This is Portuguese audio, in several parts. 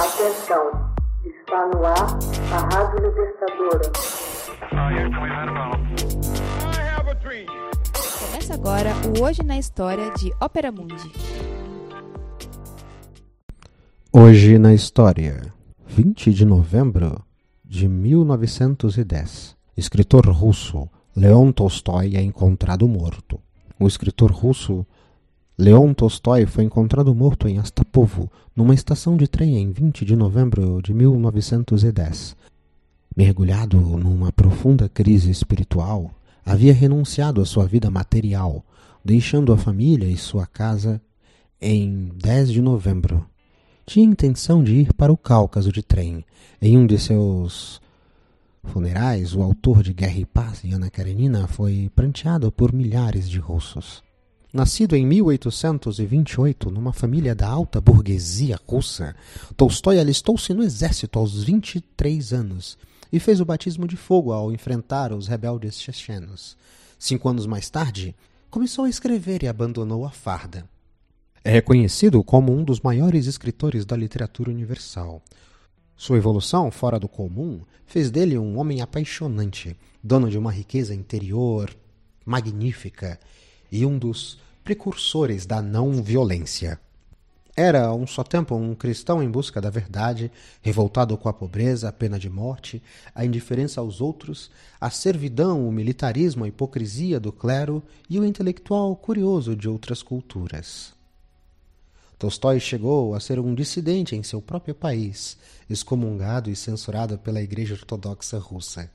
Atenção, está no ar a Rádio Libertadora. Começa agora o Hoje na História de Ópera Mundi. Hoje na História, 20 de novembro de 1910. Escritor russo Leon Tolstói é encontrado morto. O escritor russo Leon Tolstói foi encontrado morto em Astapovo, numa estação de trem em 20 de novembro de 1910. Mergulhado numa profunda crise espiritual, havia renunciado à sua vida material, deixando a família e sua casa em 10 de novembro. Tinha intenção de ir para o Cáucaso de trem. Em um de seus funerais, o autor de Guerra e Paz, Ana Karenina, foi pranteado por milhares de russos. Nascido em 1828 numa família da alta burguesia russa, Tolstói alistou-se no exército aos 23 anos e fez o batismo de fogo ao enfrentar os rebeldes chechenos. Cinco anos mais tarde, começou a escrever e abandonou a farda. É reconhecido como um dos maiores escritores da literatura universal. Sua evolução fora do comum fez dele um homem apaixonante, dono de uma riqueza interior magnífica e um dos precursores da não violência. Era, a um só tempo, um cristão em busca da verdade, revoltado com a pobreza, a pena de morte, a indiferença aos outros, a servidão, o militarismo, a hipocrisia do clero e o intelectual curioso de outras culturas. Tolstói chegou a ser um dissidente em seu próprio país, excomungado e censurado pela Igreja Ortodoxa Russa.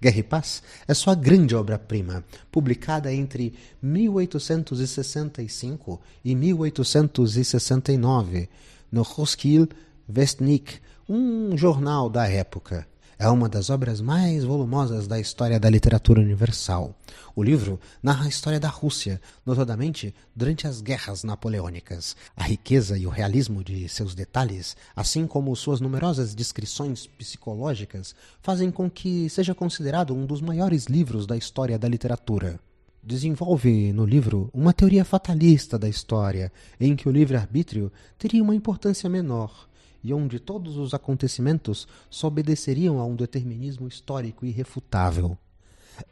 Guerra e Paz é sua grande obra-prima, publicada entre 1865 e 1869 no Roskilde Vestnik, um jornal da época. É uma das obras mais volumosas da história da literatura universal. O livro narra a história da Rússia, notadamente durante as guerras napoleônicas. A riqueza e o realismo de seus detalhes, assim como suas numerosas descrições psicológicas, fazem com que seja considerado um dos maiores livros da história da literatura. Desenvolve no livro uma teoria fatalista da história, em que o livre-arbítrio teria uma importância menor e onde todos os acontecimentos só obedeceriam a um determinismo histórico irrefutável.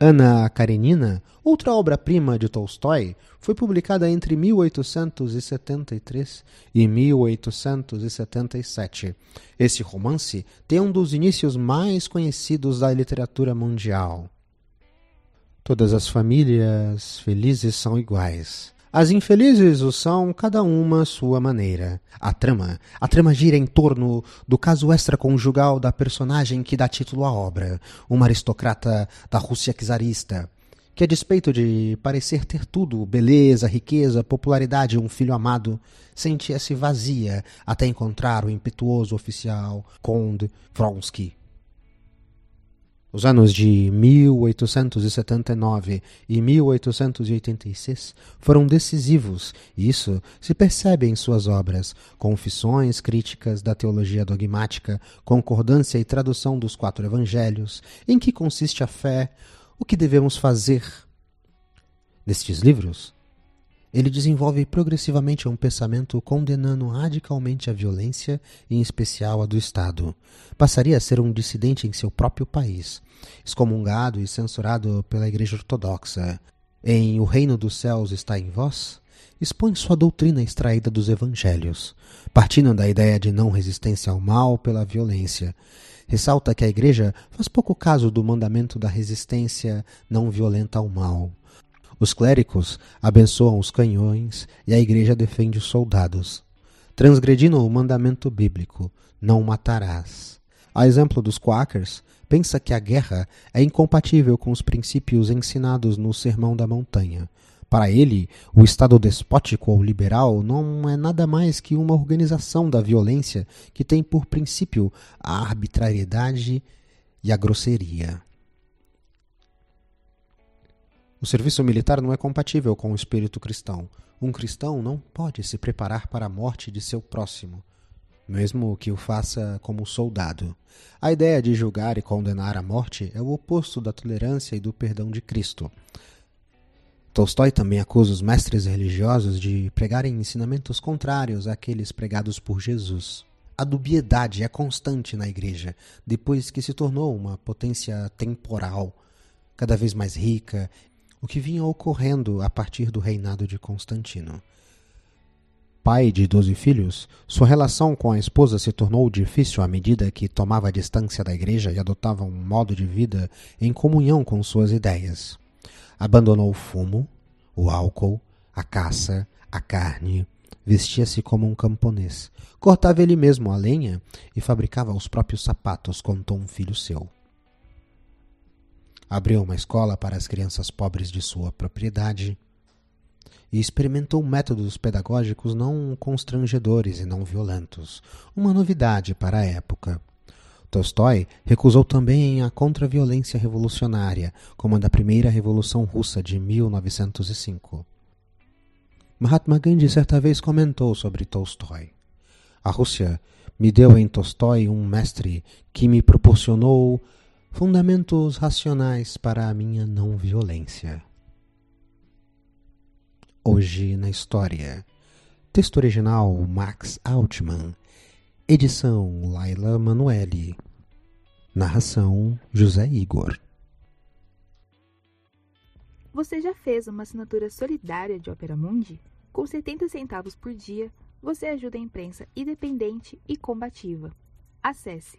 Ana Karenina, outra obra-prima de Tolstói, foi publicada entre 1873 e 1877. Esse romance tem um dos inícios mais conhecidos da literatura mundial. Todas as famílias felizes são iguais. As infelizes o são, cada uma à sua maneira. A trama, a trama gira em torno do caso extraconjugal da personagem que dá título à obra, uma aristocrata da Rússia czarista, que a despeito de parecer ter tudo, beleza, riqueza, popularidade um filho amado, sentia-se vazia até encontrar o impetuoso oficial Conde Vronsky. Os anos de 1879 e 1886 foram decisivos, e isso se percebe em suas obras: Confissões, Críticas da Teologia Dogmática, Concordância e Tradução dos Quatro Evangelhos, Em que consiste a fé, O que devemos fazer. Nestes livros, ele desenvolve progressivamente um pensamento condenando radicalmente a violência, em especial a do Estado. Passaria a ser um dissidente em seu próprio país, excomungado e censurado pela Igreja Ortodoxa. Em O Reino dos Céus está em vós, expõe sua doutrina extraída dos Evangelhos, partindo da ideia de não resistência ao mal pela violência. Ressalta que a Igreja faz pouco caso do mandamento da resistência não violenta ao mal. Os clérigos abençoam os canhões e a igreja defende os soldados, transgredindo o mandamento bíblico: não matarás. A exemplo dos Quakers, pensa que a guerra é incompatível com os princípios ensinados no Sermão da Montanha. Para ele, o Estado despótico ou liberal não é nada mais que uma organização da violência que tem por princípio a arbitrariedade e a grosseria. O serviço militar não é compatível com o espírito cristão. Um cristão não pode se preparar para a morte de seu próximo, mesmo que o faça como soldado. A ideia de julgar e condenar a morte é o oposto da tolerância e do perdão de Cristo. Tolstói também acusa os mestres religiosos de pregarem ensinamentos contrários àqueles pregados por Jesus. A dubiedade é constante na igreja, depois que se tornou uma potência temporal, cada vez mais rica, o que vinha ocorrendo a partir do reinado de Constantino. Pai de doze filhos, sua relação com a esposa se tornou difícil à medida que tomava distância da igreja e adotava um modo de vida em comunhão com suas ideias. Abandonou o fumo, o álcool, a caça, a carne, vestia-se como um camponês, cortava ele mesmo a lenha e fabricava os próprios sapatos, contou um filho seu. Abriu uma escola para as crianças pobres de sua propriedade e experimentou métodos pedagógicos não constrangedores e não violentos, uma novidade para a época. Tolstói recusou também a contra-violência revolucionária, como a da primeira Revolução Russa de 1905. Mahatma Gandhi certa vez comentou sobre Tolstói. A Rússia me deu em Tolstói um mestre que me proporcionou fundamentos racionais para a minha não violência. Hoje na história. Texto original Max Altman. Edição Laila Manuelle. Narração José Igor. Você já fez uma assinatura solidária de Opera Mundi? Com 70 centavos por dia, você ajuda a imprensa independente e combativa. Acesse